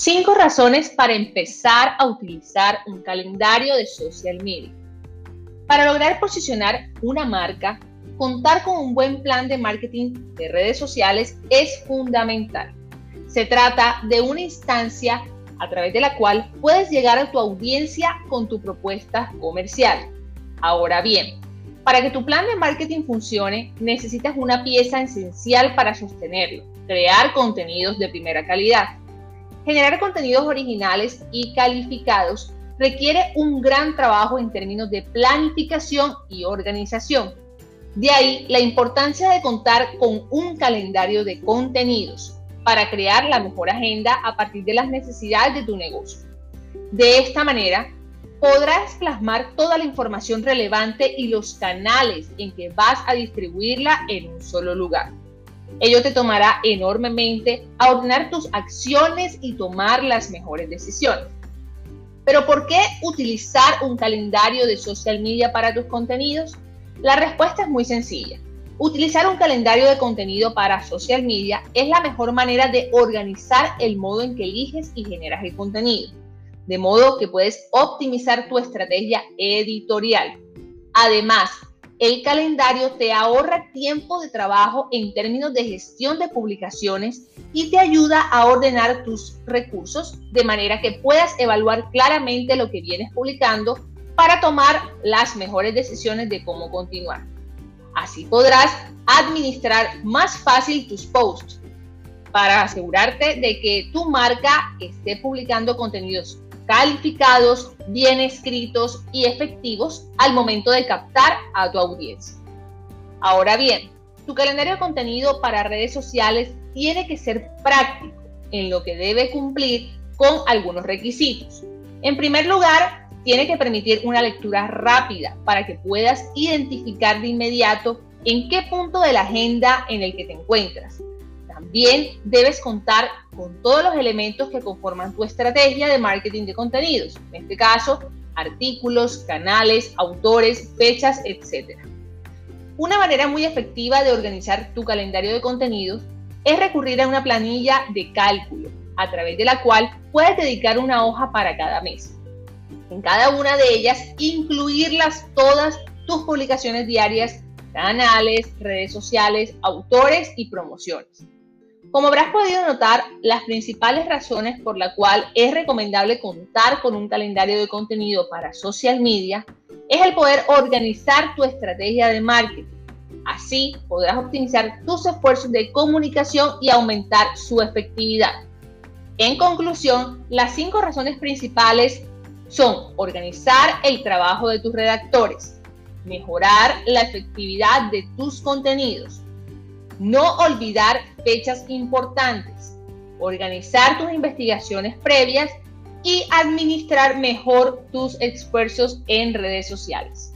Cinco razones para empezar a utilizar un calendario de social media. Para lograr posicionar una marca, contar con un buen plan de marketing de redes sociales es fundamental. Se trata de una instancia a través de la cual puedes llegar a tu audiencia con tu propuesta comercial. Ahora bien, para que tu plan de marketing funcione, necesitas una pieza esencial para sostenerlo, crear contenidos de primera calidad. Generar contenidos originales y calificados requiere un gran trabajo en términos de planificación y organización. De ahí la importancia de contar con un calendario de contenidos para crear la mejor agenda a partir de las necesidades de tu negocio. De esta manera, podrás plasmar toda la información relevante y los canales en que vas a distribuirla en un solo lugar. Ello te tomará enormemente a ordenar tus acciones y tomar las mejores decisiones. Pero ¿por qué utilizar un calendario de social media para tus contenidos? La respuesta es muy sencilla. Utilizar un calendario de contenido para social media es la mejor manera de organizar el modo en que eliges y generas el contenido, de modo que puedes optimizar tu estrategia editorial. Además, el calendario te ahorra tiempo de trabajo en términos de gestión de publicaciones y te ayuda a ordenar tus recursos de manera que puedas evaluar claramente lo que vienes publicando para tomar las mejores decisiones de cómo continuar. Así podrás administrar más fácil tus posts para asegurarte de que tu marca esté publicando contenidos calificados, bien escritos y efectivos al momento de captar a tu audiencia. Ahora bien, tu calendario de contenido para redes sociales tiene que ser práctico, en lo que debe cumplir con algunos requisitos. En primer lugar, tiene que permitir una lectura rápida para que puedas identificar de inmediato en qué punto de la agenda en el que te encuentras también debes contar con todos los elementos que conforman tu estrategia de marketing de contenidos, en este caso, artículos, canales, autores, fechas, etc. Una manera muy efectiva de organizar tu calendario de contenidos es recurrir a una planilla de cálculo, a través de la cual puedes dedicar una hoja para cada mes. En cada una de ellas, incluirlas todas tus publicaciones diarias, canales, redes sociales, autores y promociones. Como habrás podido notar, las principales razones por las cuales es recomendable contar con un calendario de contenido para social media es el poder organizar tu estrategia de marketing. Así podrás optimizar tus esfuerzos de comunicación y aumentar su efectividad. En conclusión, las cinco razones principales son organizar el trabajo de tus redactores, mejorar la efectividad de tus contenidos, no olvidar fechas importantes, organizar tus investigaciones previas y administrar mejor tus esfuerzos en redes sociales.